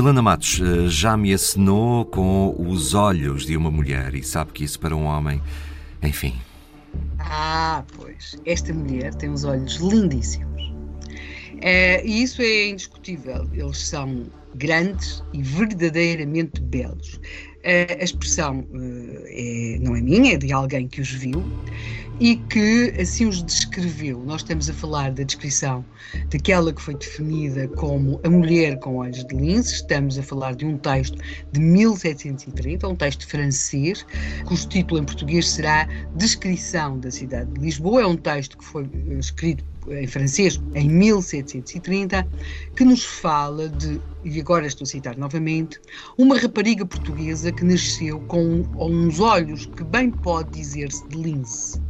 Helena Matos eh, já me assinou com os olhos de uma mulher e sabe que isso para um homem, enfim. Ah, pois. Esta mulher tem uns olhos lindíssimos. É, e isso é indiscutível. Eles são grandes e verdadeiramente belos. É, a expressão é, não é minha, é de alguém que os viu e que assim os descreveu. Nós estamos a falar da descrição daquela que foi definida como a mulher com olhos de lince, estamos a falar de um texto de 1730, um texto francês, cujo título em português será Descrição da cidade de Lisboa. É um texto que foi eh, escrito em francês em 1730, que nos fala de, e agora estou a citar novamente, uma rapariga portuguesa que nasceu com uns olhos que bem pode dizer-se de lince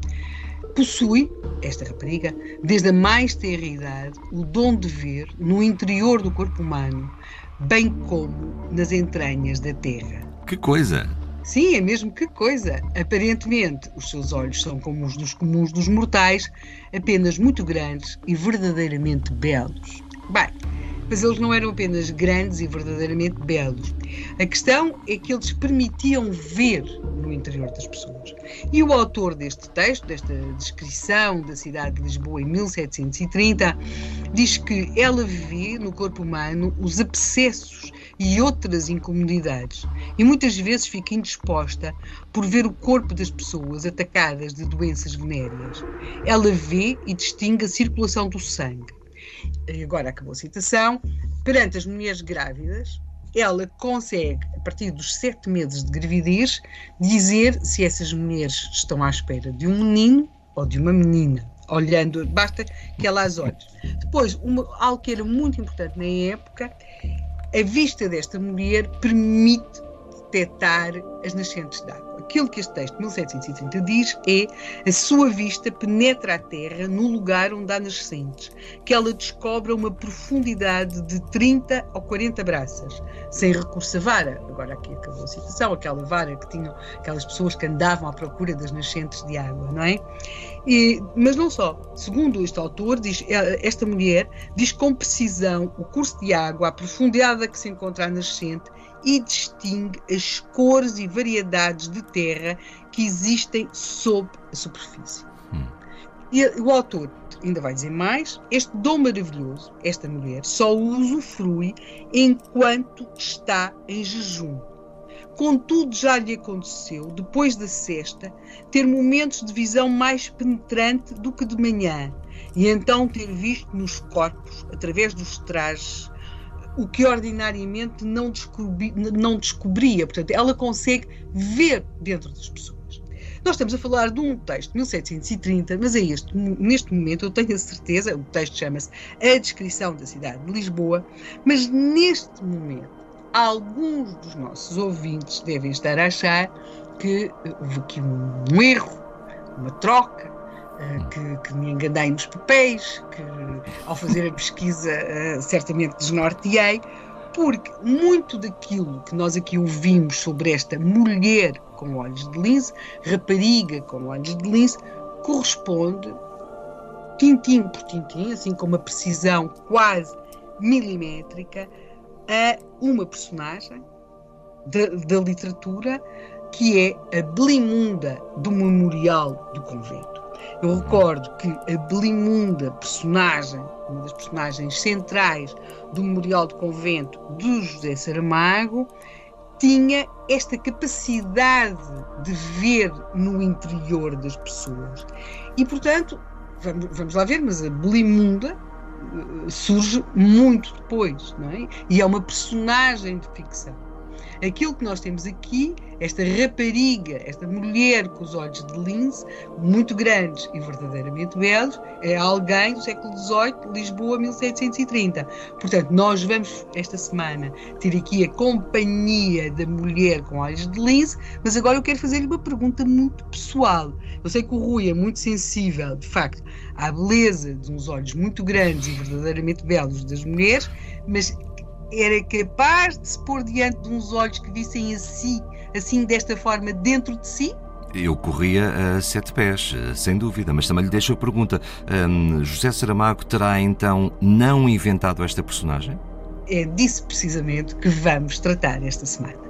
possui, esta rapariga, desde a mais tenra idade, o dom de ver no interior do corpo humano, bem como nas entranhas da terra. Que coisa! Sim, é mesmo que coisa. Aparentemente, os seus olhos são como os dos comuns dos mortais, apenas muito grandes e verdadeiramente belos. Bem, mas eles não eram apenas grandes e verdadeiramente belos. A questão é que eles permitiam ver no interior das pessoas. E o autor deste texto, desta descrição da cidade de Lisboa em 1730, diz que ela vê no corpo humano os abscessos e outras incomodidades e muitas vezes fica indisposta por ver o corpo das pessoas atacadas de doenças venéreas. Ela vê e distingue a circulação do sangue e agora acabou a citação, perante as mulheres grávidas, ela consegue, a partir dos sete meses de gravidez, dizer se essas mulheres estão à espera de um menino ou de uma menina. Olhando, basta que ela as olhe. Depois, uma, algo que era muito importante na época, a vista desta mulher permite detectar as nascentes de água aquilo que este texto de 1730 diz é a sua vista penetra a terra no lugar onde há nascentes, que ela descobre uma profundidade de 30 ou 40 braças, sem recurso a vara. Agora aqui acabou a citação, aquela vara que tinham aquelas pessoas que andavam à procura das nascentes de água, não é? E, mas não só. Segundo este autor, diz, eh, esta mulher diz com precisão o curso de água, a profundidade a que se encontra a nascente e distingue as cores e variedades de terra que existem sob a superfície. Hum. E o autor ainda vai dizer mais: este dom maravilhoso, esta mulher, só o usufrui enquanto está em jejum. Contudo, já lhe aconteceu, depois da cesta, ter momentos de visão mais penetrante do que de manhã, e então ter visto nos corpos, através dos trajes, o que ordinariamente não, descobri, não descobria. Portanto, ela consegue ver dentro das pessoas. Nós estamos a falar de um texto de 1730, mas é este, neste momento eu tenho a certeza, o texto chama-se A Descrição da Cidade de Lisboa, mas neste momento alguns dos nossos ouvintes devem estar a achar que houve aqui um erro, uma troca, que, que, me enganei nos papéis, que ao fazer a pesquisa uh, certamente desnorteei, porque muito daquilo que nós aqui ouvimos sobre esta mulher com olhos de lince, rapariga com olhos de lince, corresponde tintim por tintim, assim com uma precisão quase milimétrica, a uma personagem da literatura que é a Belimunda do Memorial do Convento. Eu recordo que a Belimunda, personagem, uma das personagens centrais do Memorial do Convento de José Saramago, tinha esta capacidade de ver no interior das pessoas. E, portanto, vamos, vamos lá ver, mas a Belimunda eh, surge muito depois, não é? E é uma personagem de ficção. Aquilo que nós temos aqui, esta rapariga, esta mulher com os olhos de lince, muito grandes e verdadeiramente belos, é alguém do século XVIII, Lisboa, 1730. Portanto, nós vamos esta semana ter aqui a companhia da mulher com olhos de lince, mas agora eu quero fazer-lhe uma pergunta muito pessoal. Eu sei que o Rui é muito sensível, de facto, à beleza de uns olhos muito grandes e verdadeiramente belos das mulheres, mas era capaz de se pôr diante de uns olhos que vissem assim, assim desta forma, dentro de si? Eu corria a sete pés, sem dúvida, mas também lhe deixo a pergunta: hum, José Saramago terá então não inventado esta personagem? É disso precisamente que vamos tratar esta semana.